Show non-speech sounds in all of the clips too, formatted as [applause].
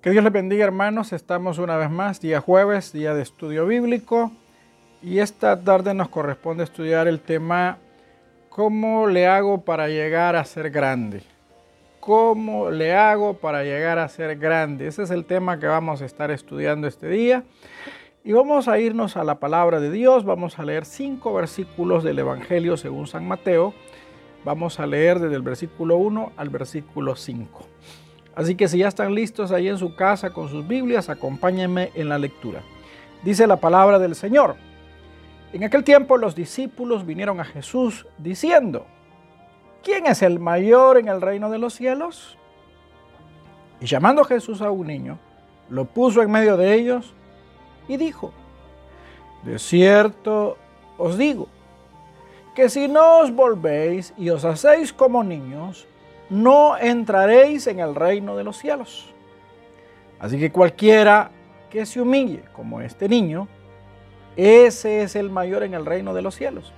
Que Dios les bendiga hermanos, estamos una vez más, día jueves, día de estudio bíblico, y esta tarde nos corresponde estudiar el tema ¿Cómo le hago para llegar a ser grande? ¿Cómo le hago para llegar a ser grande? Ese es el tema que vamos a estar estudiando este día. Y vamos a irnos a la palabra de Dios, vamos a leer cinco versículos del Evangelio según San Mateo. Vamos a leer desde el versículo 1 al versículo 5. Así que si ya están listos ahí en su casa con sus Biblias, acompáñenme en la lectura. Dice la palabra del Señor. En aquel tiempo los discípulos vinieron a Jesús diciendo, ¿quién es el mayor en el reino de los cielos? Y llamando Jesús a un niño, lo puso en medio de ellos y dijo, de cierto os digo, que si no os volvéis y os hacéis como niños, no entraréis en el reino de los cielos. Así que cualquiera que se humille como este niño, ese es el mayor en el reino de los cielos.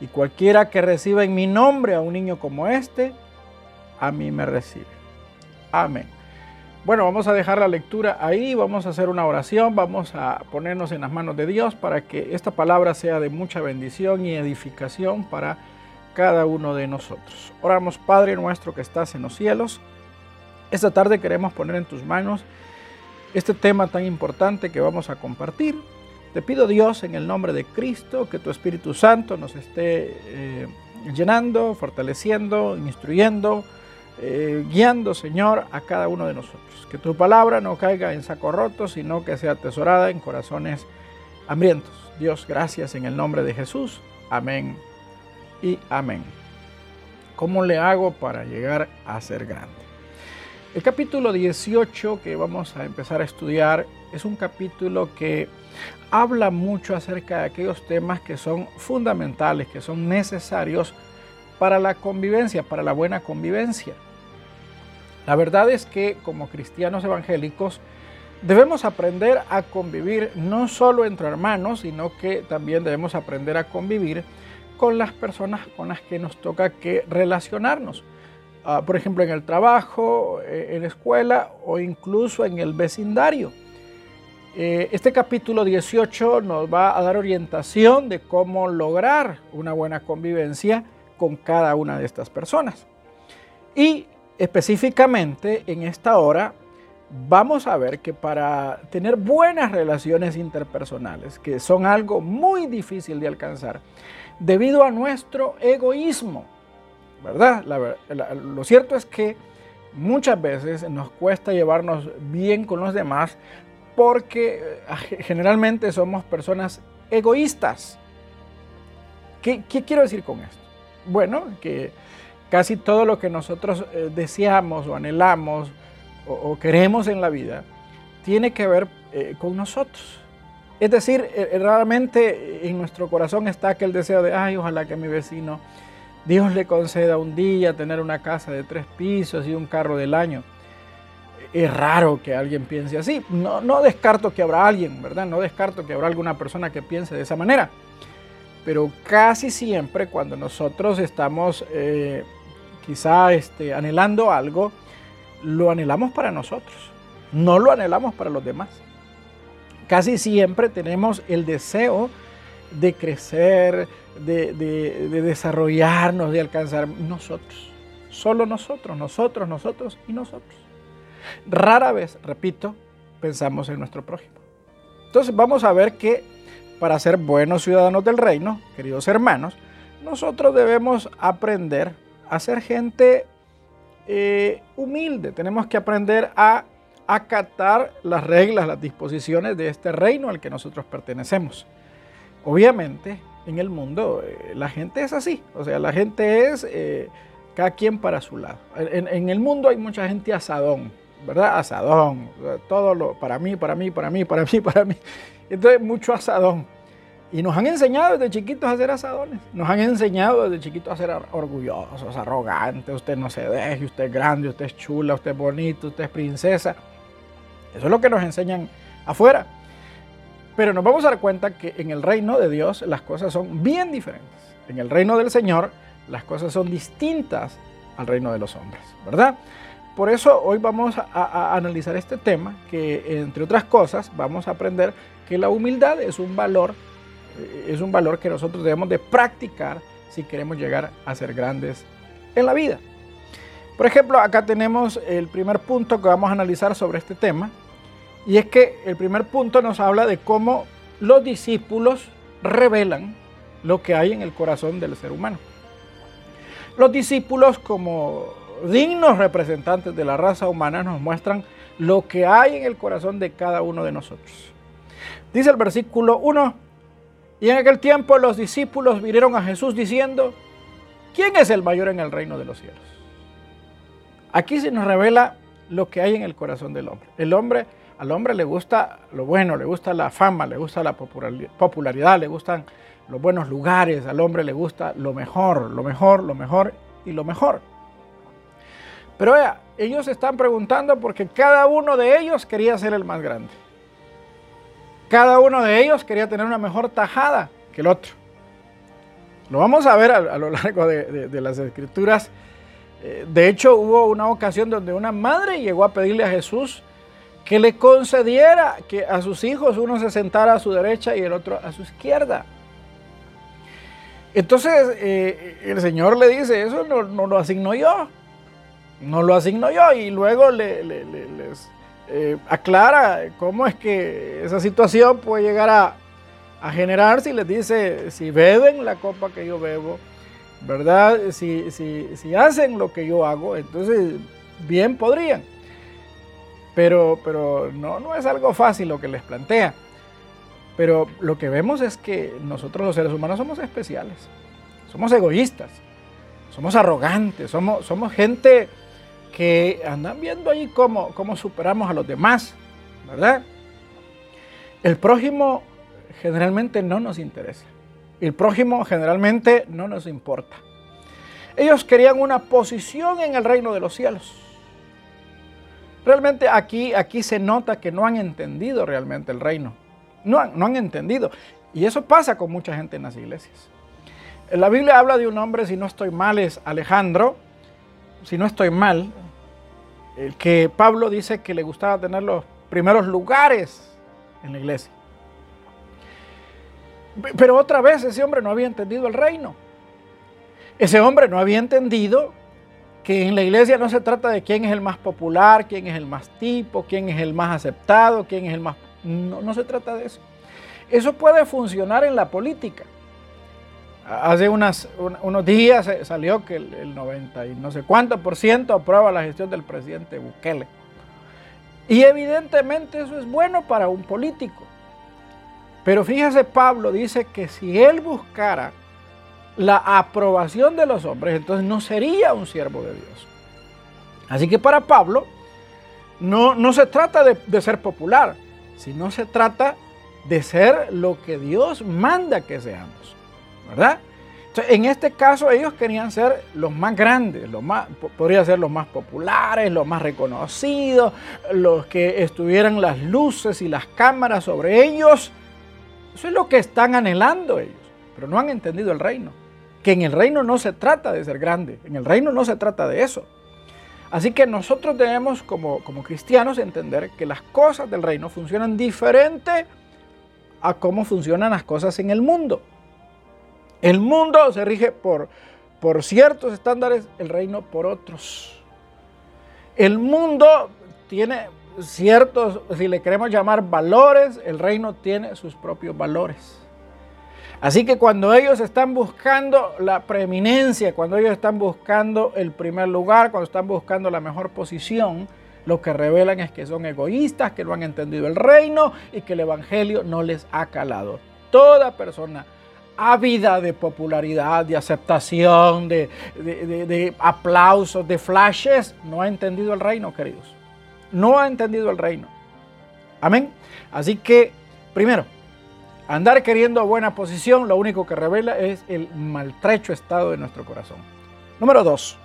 Y cualquiera que reciba en mi nombre a un niño como este, a mí me recibe. Amén. Bueno, vamos a dejar la lectura ahí, vamos a hacer una oración, vamos a ponernos en las manos de Dios para que esta palabra sea de mucha bendición y edificación para cada uno de nosotros. Oramos, Padre nuestro que estás en los cielos. Esta tarde queremos poner en tus manos este tema tan importante que vamos a compartir. Te pido Dios en el nombre de Cristo que tu Espíritu Santo nos esté eh, llenando, fortaleciendo, instruyendo, eh, guiando, Señor, a cada uno de nosotros. Que tu palabra no caiga en saco roto, sino que sea atesorada en corazones hambrientos. Dios, gracias en el nombre de Jesús. Amén y amén. ¿Cómo le hago para llegar a ser grande? El capítulo 18 que vamos a empezar a estudiar es un capítulo que habla mucho acerca de aquellos temas que son fundamentales, que son necesarios para la convivencia, para la buena convivencia. La verdad es que como cristianos evangélicos debemos aprender a convivir no solo entre hermanos, sino que también debemos aprender a convivir con las personas con las que nos toca que relacionarnos. Ah, por ejemplo, en el trabajo, eh, en la escuela o incluso en el vecindario. Eh, este capítulo 18 nos va a dar orientación de cómo lograr una buena convivencia con cada una de estas personas. Y específicamente en esta hora vamos a ver que para tener buenas relaciones interpersonales, que son algo muy difícil de alcanzar, debido a nuestro egoísmo, ¿verdad? lo cierto es que muchas veces nos cuesta llevarnos bien con los demás porque eh, generalmente somos personas egoístas. ¿Qué, quiero decir con esto? Bueno, que casi todo lo que nosotros eh, deseamos o anhelamos o, queremos en la vida tiene que ver eh, con nosotros. Es decir, eh, eh, realmente en nuestro corazón está aquel deseo de, ay, ojalá que mi vecino, Dios le conceda un día tener una casa de tres pisos y un carro del año. Es raro que alguien piense así. No, no descarto que habrá alguien, ¿verdad? No descarto que habrá alguna persona que piense de esa manera. Pero casi siempre cuando nosotros estamos eh, quizá este, anhelando algo, lo anhelamos para nosotros. No lo anhelamos para los demás casi siempre tenemos el deseo de crecer, de, desarrollarnos, de alcanzar nosotros. Solo nosotros, nosotros, nosotros y nosotros. Rara vez, repito, pensamos en nuestro prójimo. Entonces vamos a ver que para ser buenos ciudadanos del reino, queridos hermanos, nosotros debemos aprender a ser gente eh, humilde. Tenemos que aprender a acatar las reglas, las disposiciones de este reino al que nosotros pertenecemos. Obviamente, en el mundo eh, la gente es así, o sea, la gente es eh, cada quien para su lado. En, el mundo hay mucha gente asadón, ¿verdad? Asadón, todo lo para mí, para mí, para mí, para mí, [laughs] para mí. Entonces, mucho asadón. Y nos han enseñado desde chiquitos a hacer asadones. Nos han enseñado desde chiquitos a ser orgullosos, arrogantes. Usted no se deje, usted es grande, usted es chula, usted es bonito, usted es princesa. Eso es lo que nos enseñan afuera. Pero nos vamos a dar cuenta que en el reino de Dios las cosas son bien diferentes. En el reino del Señor las cosas son distintas al reino de los hombres, ¿verdad? por eso hoy vamos a, analizar este tema, que entre otras cosas vamos a aprender que la humildad es un valor, eh, es un valor que nosotros debemos de practicar si queremos llegar a ser grandes en la vida. Por ejemplo, acá tenemos el primer punto que vamos a analizar sobre este tema, y es que el primer punto nos habla de cómo los discípulos revelan lo que hay en el corazón del ser humano. Los discípulos como dignos representantes de la raza humana nos muestran lo que hay en el corazón de cada uno de nosotros. Dice el versículo 1, y en aquel tiempo los discípulos vinieron a Jesús diciendo, ¿quién es el mayor en el reino de los cielos? Aquí se nos revela lo que hay en el corazón del hombre. El hombre, al hombre le gusta lo bueno, le gusta la fama, le gusta la popularidad, le gustan los buenos lugares, al hombre le gusta lo mejor, lo mejor, lo mejor y lo mejor. Pero vea, ellos están preguntando porque cada uno de ellos quería ser el más grande. Cada uno de ellos quería tener una mejor tajada que el otro. Lo vamos a ver a, lo largo de las escrituras de hecho, hubo una ocasión donde una madre llegó a pedirle a Jesús que le concediera que a sus hijos uno se sentara a su derecha y el otro a su izquierda. Entonces eh, el Señor le dice, eso no, lo asigno yo, no lo asigno yo. Y luego le, les eh, aclara cómo es que esa situación puede llegar a, a generarse y les dice, si beben la copa que yo bebo, ¿verdad? Si, si, hacen lo que yo hago, entonces bien podrían. Pero, pero no, no es algo fácil lo que les plantea. Pero lo que vemos es que nosotros los seres humanos somos especiales, somos egoístas, somos arrogantes, somos, somos gente que andan viendo ahí cómo, cómo superamos a los demás, ¿verdad? El prójimo generalmente no nos interesa el prójimo generalmente no nos importa. Ellos querían una posición en el reino de los cielos. Realmente aquí, aquí se nota que no han entendido realmente el reino. No no han entendido. Y eso pasa con mucha gente en las iglesias. La Biblia habla de un hombre, si no estoy mal, es Alejandro. Si no estoy mal, el que Pablo dice que le gustaba tener los primeros lugares en la iglesia. Pero otra vez ese hombre no había entendido el reino. Ese hombre no había entendido que en la iglesia no se trata de quién es el más popular, quién es el más tipo, quién es el más aceptado, quién es el más... No, no se trata de eso. Eso puede funcionar en la política. Hace unos días salió que el, el 90 y no sé cuánto por ciento aprueba la gestión del presidente Bukele. Y evidentemente eso es bueno para un político. Pero fíjese, Pablo dice que si él buscara la aprobación de los hombres, entonces no sería un siervo de Dios. Así que para Pablo no, no se trata de, de ser popular, sino se trata de ser lo que Dios manda que seamos. ¿Verdad? Entonces, en este caso ellos querían ser los más grandes, los más, podría ser los más populares, los más reconocidos, los que estuvieran las luces y las cámaras sobre ellos eso es lo que están anhelando ellos, pero no han entendido el reino. Que en el reino no se trata de ser grande, en el reino no se trata de eso. Así que nosotros debemos como, como cristianos entender que las cosas del reino funcionan diferente a cómo funcionan las cosas en el mundo. El mundo se rige por, por ciertos estándares, el reino por otros. El mundo tiene ciertos, si le queremos llamar valores, el reino tiene sus propios valores. Así que cuando ellos están buscando la preeminencia, cuando ellos están buscando el primer lugar, cuando están buscando la mejor posición, lo que revelan es que son egoístas, que no han entendido el reino y que el Evangelio no les ha calado. Toda persona ávida de popularidad, de aceptación, de, de aplausos, de flashes, no ha entendido el reino, queridos no ha entendido el reino. Amén. Así que, primero, andar queriendo buena posición, lo único que revela es el maltrecho estado de nuestro corazón. Número dos,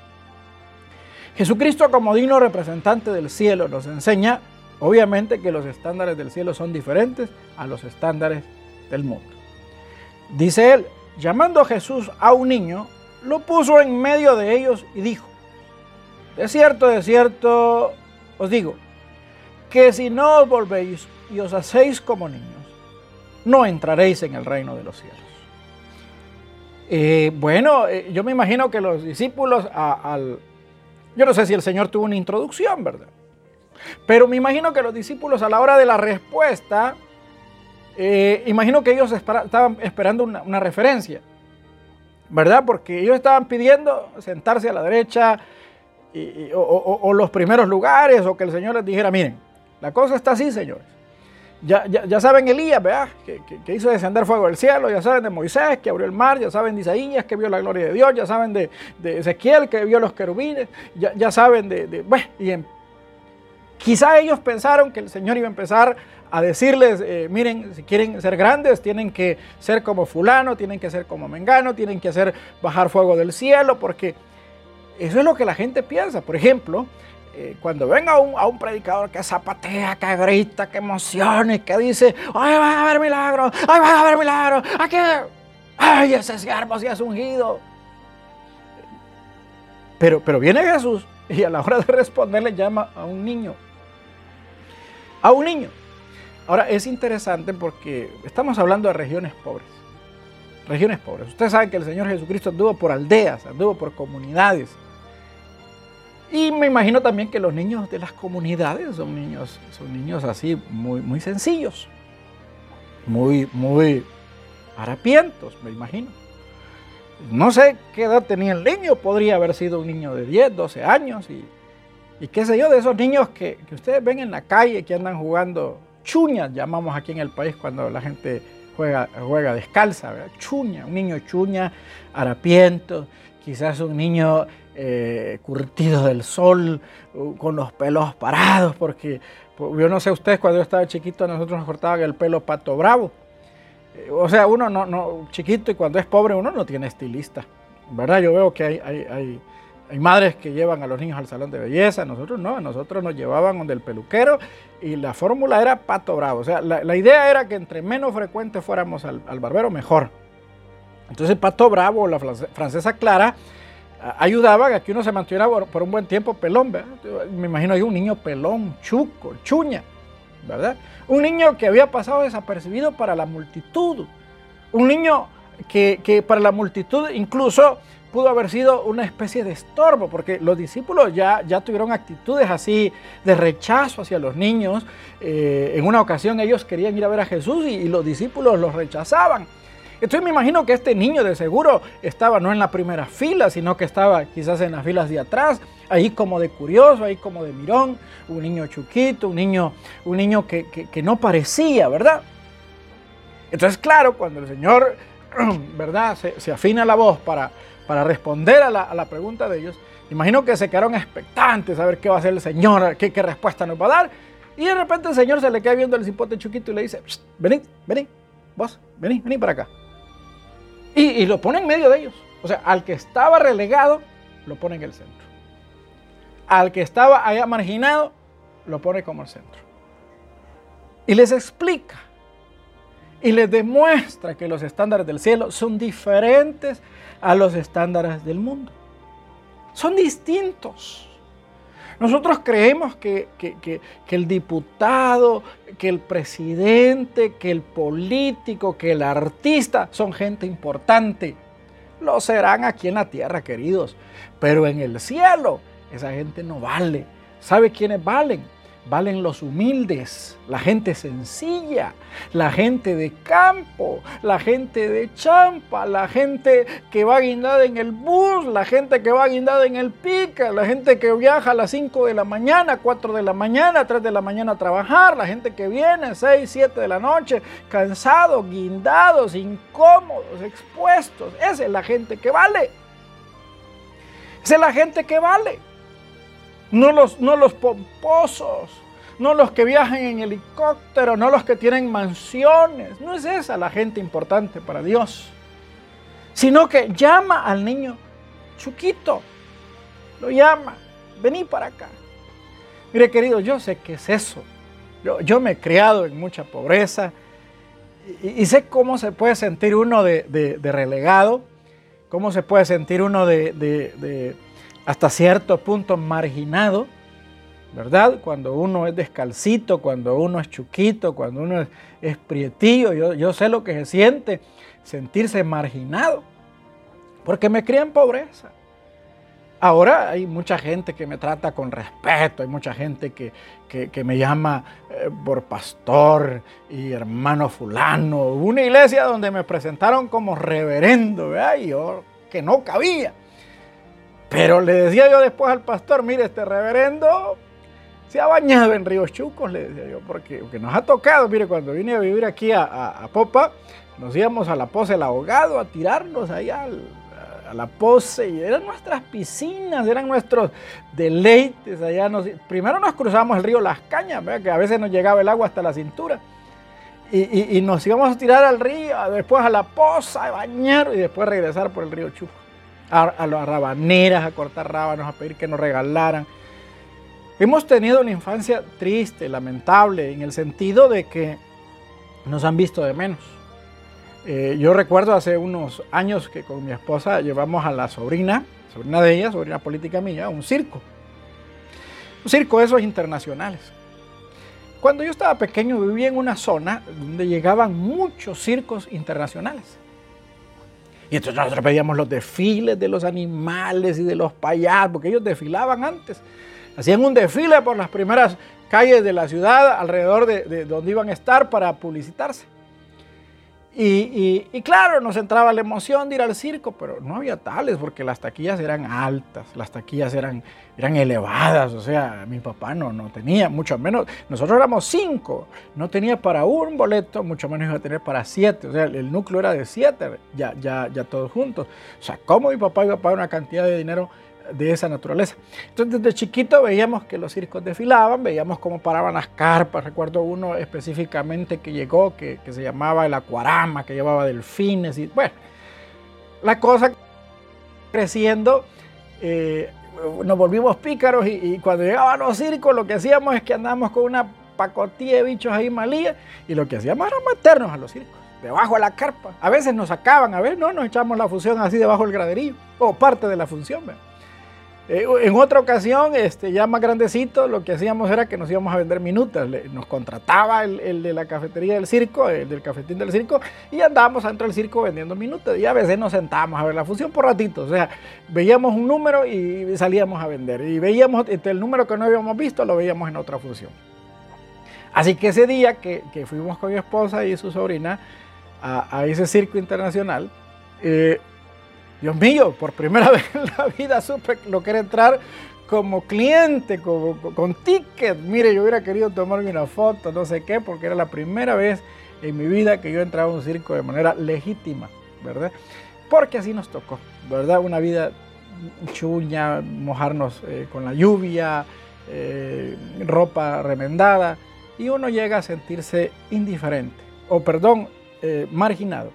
Jesucristo como digno representante del cielo nos enseña, obviamente, que los estándares del cielo son diferentes a los estándares del mundo. Dice él, llamando a Jesús a un niño, lo puso en medio de ellos y dijo, De cierto, de cierto, os digo, que si no os volvéis y os hacéis como niños, no entraréis en el reino de los cielos. Bueno, eh, yo me imagino que los discípulos al... Yo no sé si el Señor tuvo una introducción, ¿verdad? Pero me imagino que los discípulos a la hora de la respuesta, eh, imagino que ellos estaban esperando una, referencia, ¿verdad? Porque ellos estaban pidiendo sentarse a la derecha o, los primeros lugares, o que el Señor les dijera, miren, la cosa está así, señores. Ya, ya, saben Elías, ¿verdad? Que, hizo descender fuego del cielo, ya saben de Moisés, que abrió el mar, ya saben de Isaías, que vio la gloria de Dios, ya saben de, Ezequiel, que vio los querubines, ya, ya saben de, bueno, y quizá ellos pensaron que el Señor iba a empezar a decirles, eh, miren, si quieren ser grandes, tienen que ser como fulano, tienen que ser como mengano, tienen que hacer bajar fuego del cielo, porque eso es lo que la gente piensa. Por ejemplo, eh, cuando venga un, a un predicador que zapatea, que grita, que emocione, que dice, ¡ay, va a haber milagros! ¡ay, va a haber milagros! ¡Aquí! ¡ay, ese siervo sí es ungido! Pero, pero viene Jesús y a la hora de responder le llama a un niño. A un niño. Ahora es interesante porque estamos hablando de regiones pobres. Regiones pobres. Ustedes saben que el Señor Jesucristo anduvo por aldeas, anduvo por comunidades y me imagino también que los niños de las comunidades son niños, son niños así muy, muy sencillos, muy, muy harapientos, me imagino. No sé qué edad tenía el niño, podría haber sido un niño de 10, 12 años y, y qué sé yo, de esos niños que, ustedes ven en la calle que andan jugando chuñas, llamamos aquí en el país cuando la gente juega, juega descalza, ¿verdad? chuña, un niño chuña, harapiento, quizás un niño eh, curtido del sol, con los pelos parados, porque yo no sé ustedes, cuando yo estaba chiquito, nosotros nos cortaban el pelo pato bravo. Eh, o sea, uno no, no, chiquito y cuando es pobre uno no tiene estilista, ¿verdad? Yo veo que hay, hay, hay, madres que llevan a los niños al salón de belleza, nosotros no, nosotros nos llevaban donde el peluquero y la fórmula era pato bravo. O sea, la, idea era que entre menos frecuente fuéramos al, al barbero, mejor. Entonces, pato bravo, la francesa clara, ayudaba a que uno se mantuviera por, un buen tiempo pelón, ¿verdad? Me imagino yo un niño pelón, chuco, chuña, ¿verdad? Un niño que había pasado desapercibido para la multitud. Un niño que, para la multitud incluso pudo haber sido una especie de estorbo, porque los discípulos ya, ya tuvieron actitudes así de rechazo hacia los niños. Eh, en una ocasión ellos querían ir a ver a Jesús y los discípulos los rechazaban. Entonces me imagino que este niño de seguro estaba no en la primera fila, sino que estaba quizás en las filas de atrás, ahí como de curioso, ahí como de mirón, un niño chuquito, un niño, un niño que, no parecía, ¿verdad? Entonces, claro, cuando el Señor, [clears throat] ¿verdad?, se, afina la voz para, para responder a la, pregunta de ellos, imagino que se quedaron expectantes a ver qué va a hacer el Señor, qué, qué respuesta nos va a dar. Y de repente el Señor se le queda viendo el cipote chuquito y le dice, vení, vení, vos, vení, vení para acá. Y, lo pone en medio de ellos. O sea, al que estaba relegado, lo pone en el centro. Al que estaba allá marginado, lo pone como el centro. Y les explica. Y les demuestra que los estándares del cielo son diferentes a los estándares del mundo. Son distintos. Nosotros creemos que, el diputado, que el presidente, que el político, que el artista son gente importante. Lo serán aquí en la tierra, queridos. Pero en el cielo, esa gente no vale. ¿Sabe quiénes valen? Valen los humildes, la gente sencilla, la gente de campo, la gente de champa, la gente que va guindada en el bus, la gente que va guindada en el pica, la gente que viaja a las 5 de la mañana, 4 de la mañana, 3 de la mañana a trabajar, la gente que viene 6, 7 de la noche, cansados, guindados, incómodos, expuestos. Esa es la gente que vale. Esa es la gente que vale no los, no los pomposos, no los que viajan en helicóptero, no los que tienen mansiones. No es esa la gente importante para Dios, sino que llama al niño Chuquito, lo llama, vení para acá. Mire querido, yo sé qué es eso. Yo, me he criado en mucha pobreza y, sé cómo se puede sentir uno de, relegado, cómo se puede sentir uno de hasta cierto punto marginado, ¿verdad? Cuando uno es descalcito, cuando uno es chuquito, cuando uno es, es prietillo, yo, sé lo que se siente sentirse marginado, porque me crié en pobreza. Ahora hay mucha gente que me trata con respeto, hay mucha gente que, me llama eh, por pastor y hermano fulano. una iglesia donde me presentaron como reverendo, ¿verdad? Y yo que no cabía. Pero le decía yo después al pastor, mire, este reverendo se ha bañado en ríos chucos, le decía yo, porque, nos ha tocado, mire, cuando vine a vivir aquí a, a Popa, nos íbamos a la pose del abogado a tirarnos allá al, la pose, y eran nuestras piscinas, eran nuestros deleites. Allá nos, primero nos cruzamos el río Las Cañas, que a veces nos llegaba el agua hasta la cintura. Y, nos íbamos a tirar al río, después a la poza, a bañar y después regresar por el río Chuco. A, las rabaneras, a cortar rábanos, a pedir que nos regalaran. Hemos tenido una infancia triste, lamentable, en el sentido de que nos han visto de menos. Eh, yo recuerdo hace unos años que con mi esposa llevamos a la sobrina, sobrina de ella, sobrina política mía, a un circo. Un circo de esos internacionales. Cuando yo estaba pequeño vivía en una zona donde llegaban muchos circos internacionales. Y entonces nosotros veíamos los desfiles de los animales y de los payasos, porque ellos desfilaban antes. Hacían un desfile por las primeras calles de la ciudad alrededor de donde iban a estar para publicitarse. Y, claro, nos entraba la emoción de ir al circo, pero no había tales porque las taquillas eran altas, las taquillas eran, eran elevadas, o sea, mi papá no, no tenía, mucho menos, nosotros éramos cinco, no tenía para un boleto, mucho menos iba a tener para siete, o sea, el núcleo era de siete, ya, ya, ya todos juntos. O sea, ¿cómo mi papá iba a pagar una cantidad de dinero de esa naturaleza. Entonces desde chiquito veíamos que los circos desfilaban, veíamos cómo paraban las carpas, recuerdo uno específicamente que llegó, que, se llamaba el Acuarama, que llevaba delfines y bueno, la cosa creciendo, eh, nos volvimos pícaros y, cuando llegaban los circos lo que hacíamos es que andábamos con una pacotilla de bichos ahí malía y lo que hacíamos era meternos a los circos debajo de la carpa. A veces nos sacaban, a veces no, nos echamos la función así debajo del graderillo, o parte de la función. Eh, en otra ocasión, este, ya más grandecito, lo que hacíamos era que nos íbamos a vender minutas. nos contrataba el, de la cafetería del circo, el del cafetín del circo, y andábamos dentro del circo vendiendo minutas. Y a veces nos sentábamos a ver la función por ratitos. O sea, veíamos un número y salíamos a vender. Y veíamos este, el número que no habíamos visto, lo veíamos en otra función. Así que ese día que, fuimos con mi esposa y su sobrina a, ese circo internacional, eh, Dios mío, por primera [laughs] vez en la vida supe lo que era entrar como cliente, con ticket. Mire, yo hubiera querido tomarme una foto, no sé qué, porque era la primera vez en mi vida que yo entraba a un circo de manera legítima, ¿verdad? Porque así nos tocó, ¿verdad? Una vida chuña, mojarnos eh, con la lluvia, eh, ropa remendada, y uno llega a sentirse indiferente, o perdón, eh, marginado,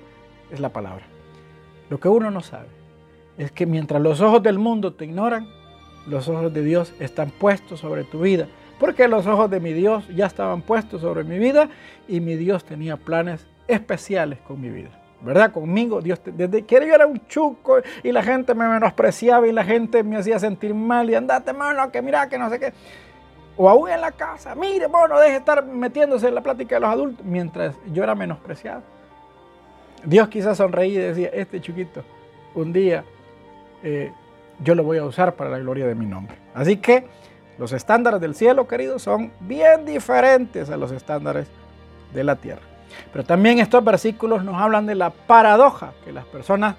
es la palabra. Lo que uno no sabe es que mientras los ojos del mundo te ignoran, los ojos de Dios están puestos sobre tu vida. Porque los ojos de mi Dios ya estaban puestos sobre mi vida y mi Dios tenía planes especiales con mi vida. ¿Verdad? Conmigo, Dios, desde que yo era un chuco y la gente me menospreciaba y la gente me hacía sentir mal y andate, mano, que mira, que no sé qué. O aún en la casa, mire, bueno, deje de estar metiéndose en la plática de los adultos mientras yo era menospreciado. Dios quizás sonreía y decía, este chiquito, un día eh, yo lo voy a usar para la gloria de mi nombre. Así que los estándares del cielo, queridos, son bien diferentes a los estándares de la tierra. Pero también estos versículos nos hablan de la paradoja que las personas,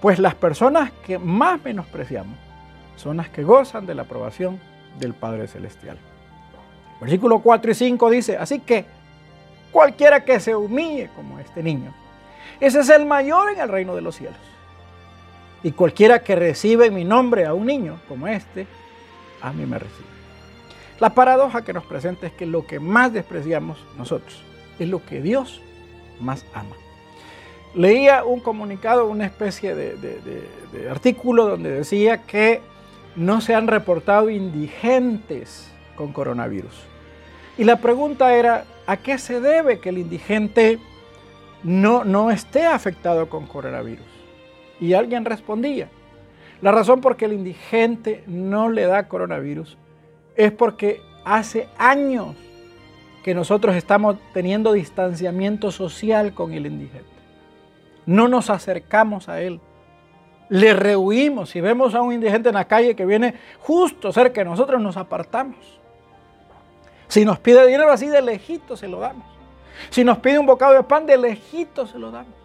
pues las personas que más menospreciamos son las que gozan de la aprobación del Padre Celestial. Versículo 4 y 5 dice, así que cualquiera que se humille como este niño, ese es el mayor en el reino de los cielos. Y cualquiera que recibe en mi nombre a un niño como este, a mí me recibe. La paradoja que nos presenta es que lo que más despreciamos nosotros es lo que Dios más ama. Leía un comunicado, una especie de, artículo donde decía que no se han reportado indigentes con coronavirus. Y la pregunta era, ¿a qué se debe que el indigente no, no esté afectado con coronavirus? Y alguien respondía, La razón por que el indigente no le da coronavirus es porque hace años que nosotros estamos teniendo distanciamiento social con el indigente. No nos acercamos a él. Le rehuimos. Si vemos a un indigente en la calle que viene justo cerca de nosotros, nos apartamos. Si nos pide dinero así de lejito, se lo damos. Si nos pide un bocado de pan, de lejito se lo damos.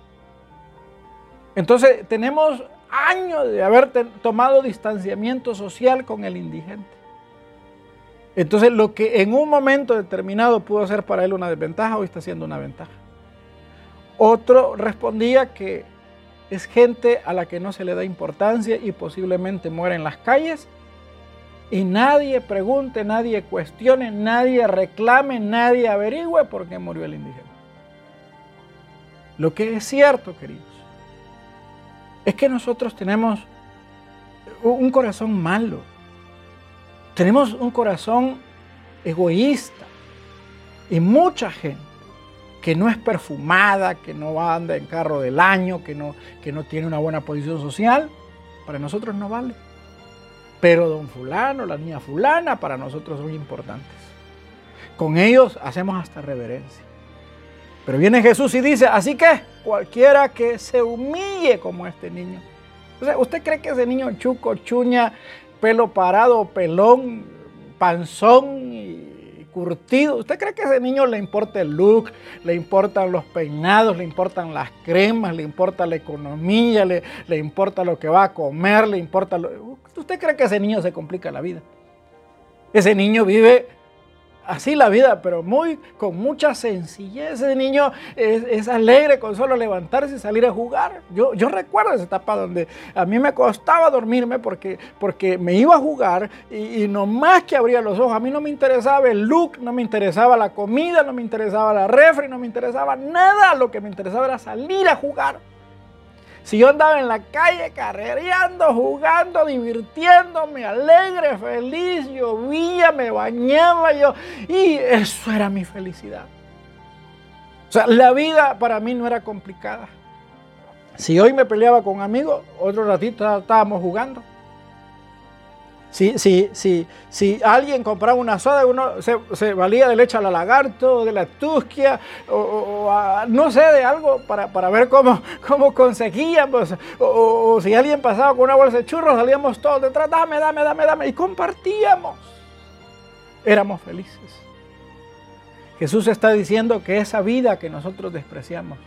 Entonces tenemos años de haber tomado distanciamiento social con el indigente. Entonces lo que en un momento determinado pudo ser para él una desventaja, hoy está siendo una ventaja. Otro respondía que es gente a la que no se le da importancia y posiblemente muere en las calles y nadie pregunte, nadie cuestione, nadie reclame, nadie averigüe por qué murió el indígena. Lo que es cierto, queridos, es que nosotros tenemos un corazón malo. Tenemos un corazón egoísta. Y mucha gente que no es perfumada, que no anda en carro del año, que no, que no tiene una buena posición social, para nosotros no vale. Pero don fulano, la niña fulana, para nosotros son importantes. Con ellos hacemos hasta reverencia. Pero viene Jesús y dice, así que cualquiera que se humille como este niño. O sea, ¿usted cree que ese niño chuco, chuña, pelo parado, pelón, panzón y curtido, ¿usted cree que a ese niño le importa el look, le importan los peinados, le importan las cremas, le importa la economía, le, le importa lo que va a comer, le importa lo... ¿Usted cree que ese niño se complica la vida? Ese niño vive así la vida, pero muy con mucha sencillez. Ese niño es, alegre con solo levantarse y salir a jugar. Yo, yo recuerdo esa etapa donde a mí me costaba dormirme porque, porque me iba a jugar y, y no más que abría los ojos. A mí no me interesaba el look, no me interesaba la comida, no me interesaba la refri, no me interesaba nada. Lo que me interesaba era salir a jugar. Si yo andaba en la calle carrereando, jugando, divirtiéndome, alegre, feliz, llovía, me bañaba yo, y eso era mi felicidad. O sea, la vida para mí no era complicada. Si hoy me peleaba con amigos, otro ratito estábamos jugando. Si, si, si, si alguien compraba una soda, uno se, valía de leche a la lagarto, de la tusquia, o, no sé, de algo para, ver cómo, [laughs] cómo conseguíamos. O, o, si alguien pasaba con una bolsa de churros, salíamos todos detrás, dame, dame, dame, dame, y compartíamos. Éramos felices. Jesús está diciendo que esa vida que nosotros despreciamos,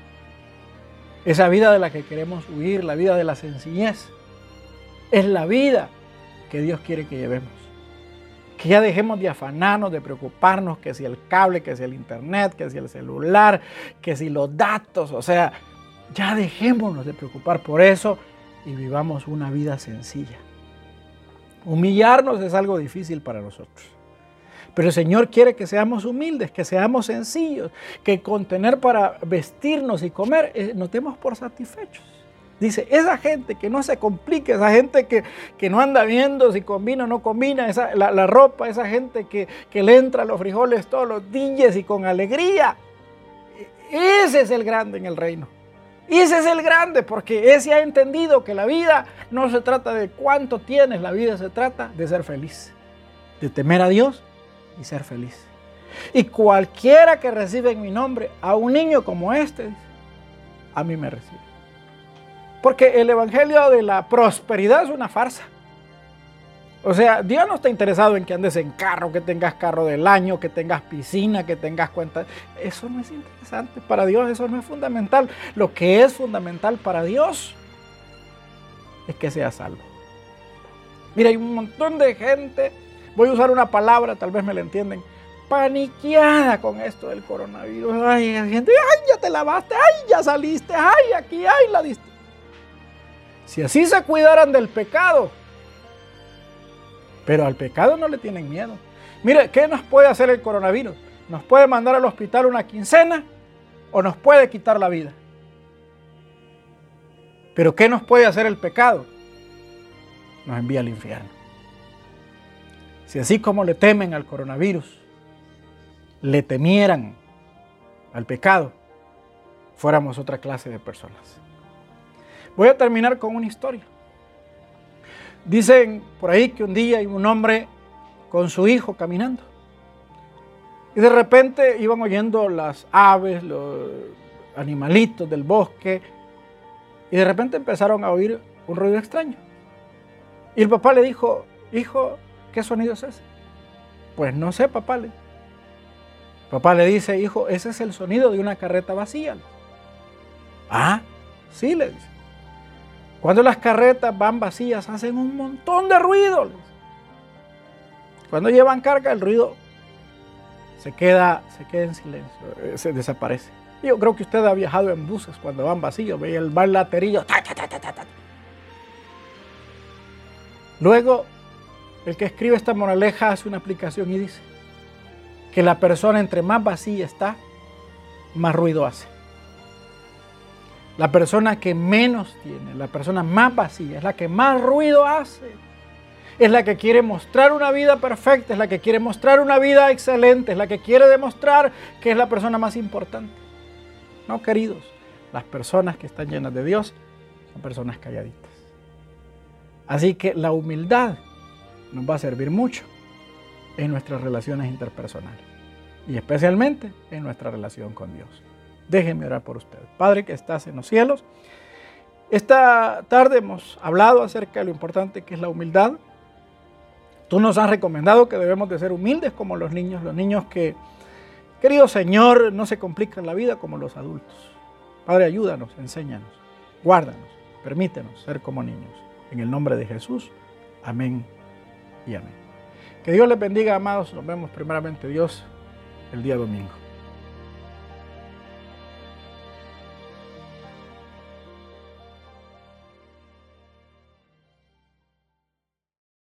esa vida de la que queremos huir, la vida de la sencillez, es la vida que Dios quiere que llevemos. Que ya dejemos de afanarnos, de preocuparnos, que si el cable, que si el internet, que si el celular, que si los datos, o sea, ya dejémonos de preocupar por eso y vivamos una vida sencilla. Humillarnos es algo difícil para nosotros. Pero el Señor quiere que seamos humildes, que seamos sencillos, que con tener para vestirnos y comer eh, nos demos por satisfechos. Dice, esa gente que no se complique, esa gente que, no anda viendo si combina o no combina esa, la, ropa, esa gente que, que, le entra los frijoles todos los días y con alegría. Ese es el grande en el reino. Ese es el grande porque ese ha entendido que la vida no se trata de cuánto tienes, la vida se trata de ser feliz, de temer a Dios y ser feliz. Y cualquiera que recibe en mi nombre a un niño como este, a mí me recibe. Porque el Evangelio de la prosperidad es una farsa. O sea, Dios no está interesado en que andes en carro, que tengas carro del año, que tengas piscina, que tengas cuenta. Eso no es interesante. Para Dios eso no es fundamental. Lo que es fundamental para Dios es que seas salvo. Mira, hay un montón de gente, voy a usar una palabra, tal vez me la entienden, paniqueada con esto del coronavirus. Ay, gente, ay, ya te lavaste, ay, ya saliste, ay, aquí, ay, la diste. Si así se cuidaran del pecado, pero al pecado no le tienen miedo. Mire, ¿qué nos puede hacer el coronavirus? Nos puede mandar al hospital una quincena o nos puede quitar la vida. Pero ¿qué nos puede hacer el pecado? Nos envía al infierno. Si así como le temen al coronavirus, le temieran al pecado, fuéramos otra clase de personas. Voy a terminar con una historia. Dicen por ahí que un día iba un hombre con su hijo caminando. Y de repente iban oyendo las aves, los animalitos del bosque. Y de repente empezaron a oír un ruido extraño. Y el papá le dijo, hijo, ¿qué sonido es ese? Pues no sé, papá. Le. Papá le dice, hijo, ese es el sonido de una carreta vacía. Ah, sí, le dice. Cuando las carretas van vacías hacen un montón de ruido. Cuando llevan carga el ruido se queda, se queda en silencio, eh, se desaparece. Yo creo que usted ha viajado en buses cuando van vacíos, ve el bar laterillo. Luego, el que escribe esta moraleja hace una aplicación y dice que la persona entre más vacía está, más ruido hace. La persona que menos tiene, la persona más vacía, es la que más ruido hace. Es la que quiere mostrar una vida perfecta, es la que quiere mostrar una vida excelente, es la que quiere demostrar que es la persona más importante. No, queridos, las personas que están llenas de Dios son personas calladitas. Así que la humildad nos va a servir mucho en nuestras relaciones interpersonales y especialmente en nuestra relación con Dios. Déjenme orar por ustedes. Padre que estás en los cielos, esta tarde hemos hablado acerca de lo importante que es la humildad. Tú nos has recomendado que debemos de ser humildes como los niños, los niños que, querido Señor, no se complican la vida como los adultos. Padre, ayúdanos, enséñanos, guárdanos, permítenos ser como niños. En el nombre de Jesús, amén y amén. Que Dios les bendiga, amados. Nos vemos primeramente Dios el día domingo.